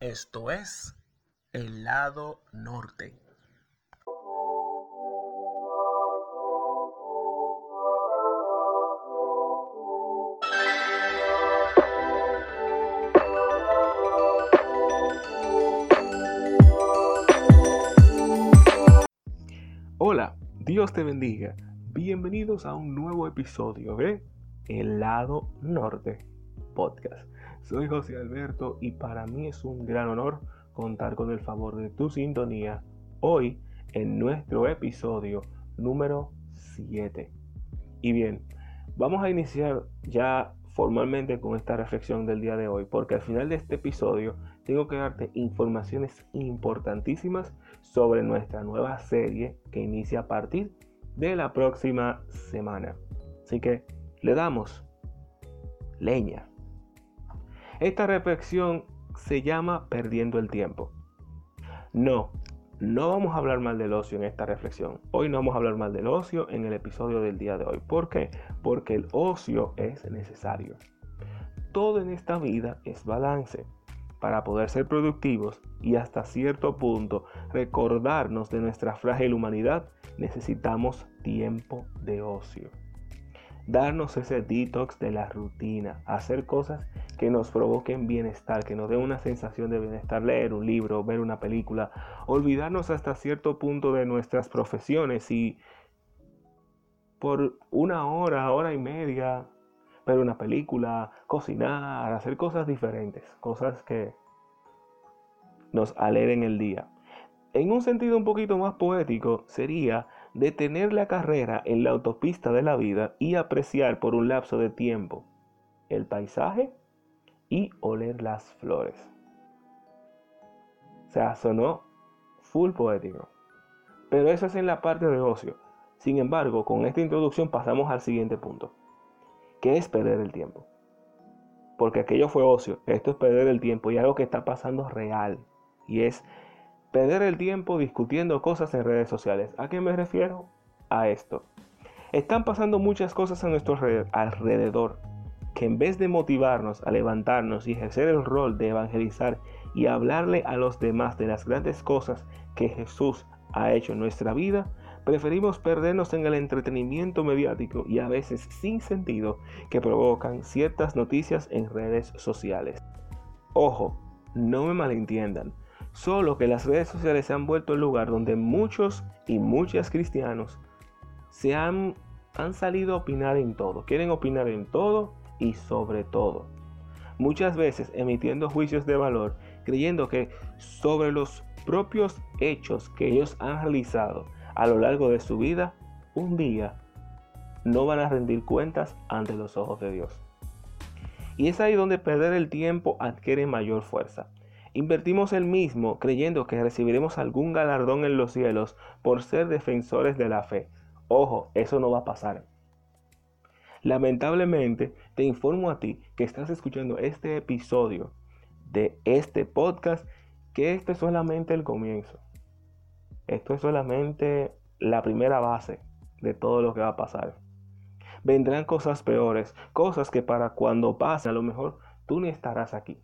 Esto es el lado norte. Hola, Dios te bendiga. Bienvenidos a un nuevo episodio de El lado norte podcast. Soy José Alberto y para mí es un gran honor contar con el favor de tu sintonía hoy en nuestro episodio número 7. Y bien, vamos a iniciar ya formalmente con esta reflexión del día de hoy, porque al final de este episodio tengo que darte informaciones importantísimas sobre nuestra nueva serie que inicia a partir de la próxima semana. Así que le damos leña. Esta reflexión se llama perdiendo el tiempo. No, no vamos a hablar mal del ocio en esta reflexión. Hoy no vamos a hablar mal del ocio en el episodio del día de hoy. ¿Por qué? Porque el ocio es necesario. Todo en esta vida es balance. Para poder ser productivos y hasta cierto punto recordarnos de nuestra frágil humanidad, necesitamos tiempo de ocio. Darnos ese detox de la rutina, hacer cosas que nos provoquen bienestar, que nos den una sensación de bienestar, leer un libro, ver una película, olvidarnos hasta cierto punto de nuestras profesiones y por una hora, hora y media, ver una película, cocinar, hacer cosas diferentes, cosas que nos alegren el día. En un sentido un poquito más poético sería detener la carrera en la autopista de la vida y apreciar por un lapso de tiempo el paisaje y oler las flores. O sea, sonó full poético. Pero eso es en la parte de ocio. Sin embargo, con esta introducción pasamos al siguiente punto ¿Qué es perder el tiempo? Porque aquello fue ocio, esto es perder el tiempo y algo que está pasando real. Y es perder el tiempo discutiendo cosas en redes sociales. ¿A qué me refiero? A esto. Están pasando muchas cosas a nuestro alrededor que en vez de motivarnos a levantarnos y ejercer el rol de evangelizar y hablarle a los demás de las grandes cosas que Jesús ha hecho en nuestra vida, Preferimos perdernos en el entretenimiento mediático y a veces sin sentido que provocan ciertas noticias en redes sociales. Ojo, no me malentiendan, solo que las redes sociales se han vuelto el lugar donde muchos y muchas cristianos se han, han salido a opinar en todo, quieren opinar en todo y sobre todo. Muchas veces emitiendo juicios de valor, creyendo que sobre los propios hechos que ellos han realizado, a lo largo de su vida, un día no van a rendir cuentas ante los ojos de Dios. Y es ahí donde perder el tiempo adquiere mayor fuerza. Invertimos el mismo creyendo que recibiremos algún galardón en los cielos por ser defensores de la fe. Ojo, eso no va a pasar. Lamentablemente, te informo a ti que estás escuchando este episodio de este podcast que este es solamente el comienzo. Esto es solamente la primera base de todo lo que va a pasar. Vendrán cosas peores, cosas que para cuando pase a lo mejor tú ni estarás aquí.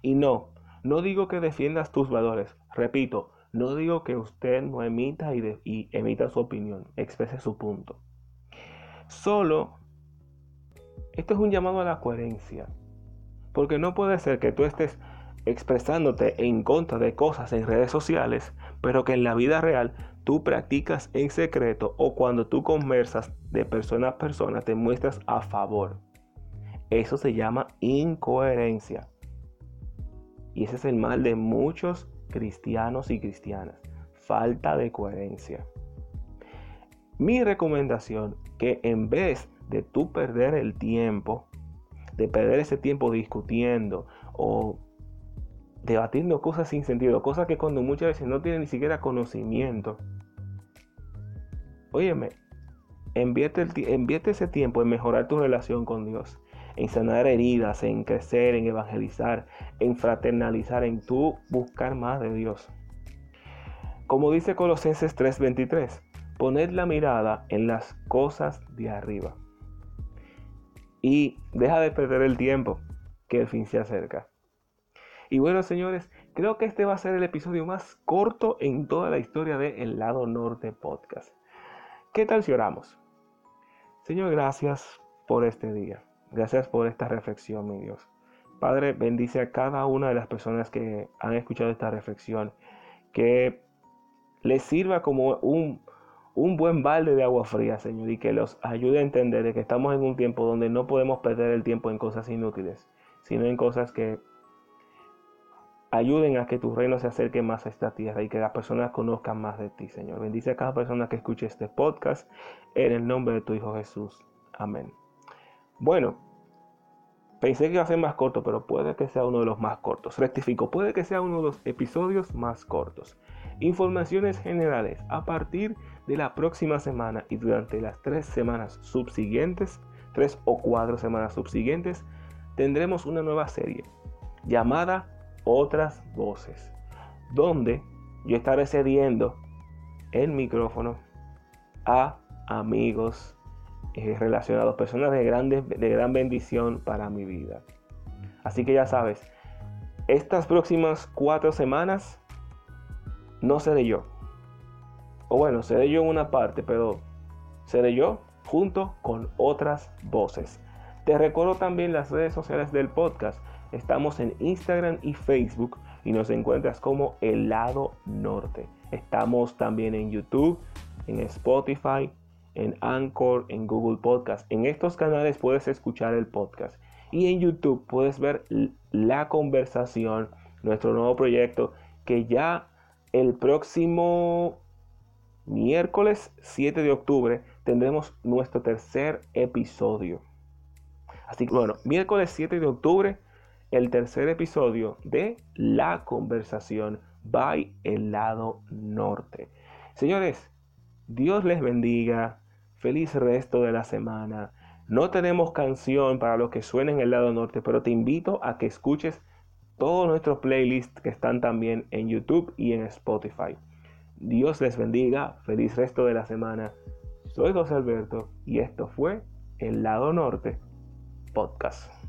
Y no, no digo que defiendas tus valores, repito, no digo que usted no emita y, y emita su opinión, exprese su punto. Solo, esto es un llamado a la coherencia, porque no puede ser que tú estés expresándote en contra de cosas en redes sociales, pero que en la vida real tú practicas en secreto o cuando tú conversas de persona a persona te muestras a favor. Eso se llama incoherencia. Y ese es el mal de muchos cristianos y cristianas. Falta de coherencia. Mi recomendación que en vez de tú perder el tiempo, de perder ese tiempo discutiendo o debatiendo cosas sin sentido, cosas que cuando muchas veces no tienen ni siquiera conocimiento. Óyeme, envierte ese tiempo en mejorar tu relación con Dios, en sanar heridas, en crecer, en evangelizar, en fraternalizar, en tú buscar más de Dios. Como dice Colosenses 3:23, poned la mirada en las cosas de arriba. Y deja de perder el tiempo, que el fin se acerca. Y bueno, señores, creo que este va a ser el episodio más corto en toda la historia de El Lado Norte Podcast. ¿Qué tal si oramos? Señor, gracias por este día. Gracias por esta reflexión, mi Dios. Padre, bendice a cada una de las personas que han escuchado esta reflexión. Que les sirva como un, un buen balde de agua fría, Señor, y que los ayude a entender que estamos en un tiempo donde no podemos perder el tiempo en cosas inútiles, sino en cosas que ayuden a que tu reino se acerque más a esta tierra y que las personas conozcan más de ti, Señor. Bendice a cada persona que escuche este podcast en el nombre de tu Hijo Jesús. Amén. Bueno, pensé que iba a ser más corto, pero puede que sea uno de los más cortos. Rectifico, puede que sea uno de los episodios más cortos. Informaciones generales. A partir de la próxima semana y durante las tres semanas subsiguientes, tres o cuatro semanas subsiguientes, tendremos una nueva serie llamada Otras Voces, donde yo estaré cediendo el micrófono a amigos eh, relacionados, personas de, grandes, de gran bendición para mi vida. Así que ya sabes, estas próximas cuatro semanas no seré yo. O bueno, seré yo en una parte, pero seré yo junto con otras voces. Te recuerdo también las redes sociales del podcast. Estamos en Instagram y Facebook y nos encuentras como El Lado Norte. Estamos también en YouTube, en Spotify, en Anchor, en Google Podcast. En estos canales puedes escuchar el podcast. Y en YouTube puedes ver la conversación, nuestro nuevo proyecto que ya el próximo miércoles 7 de octubre tendremos nuestro tercer episodio. Así que bueno, miércoles 7 de octubre, el tercer episodio de La Conversación by el lado norte. Señores, Dios les bendiga. Feliz resto de la semana. No tenemos canción para los que suenen el lado norte, pero te invito a que escuches todos nuestros playlists que están también en YouTube y en Spotify. Dios les bendiga, feliz resto de la semana. Soy José Alberto y esto fue El Lado Norte Podcast.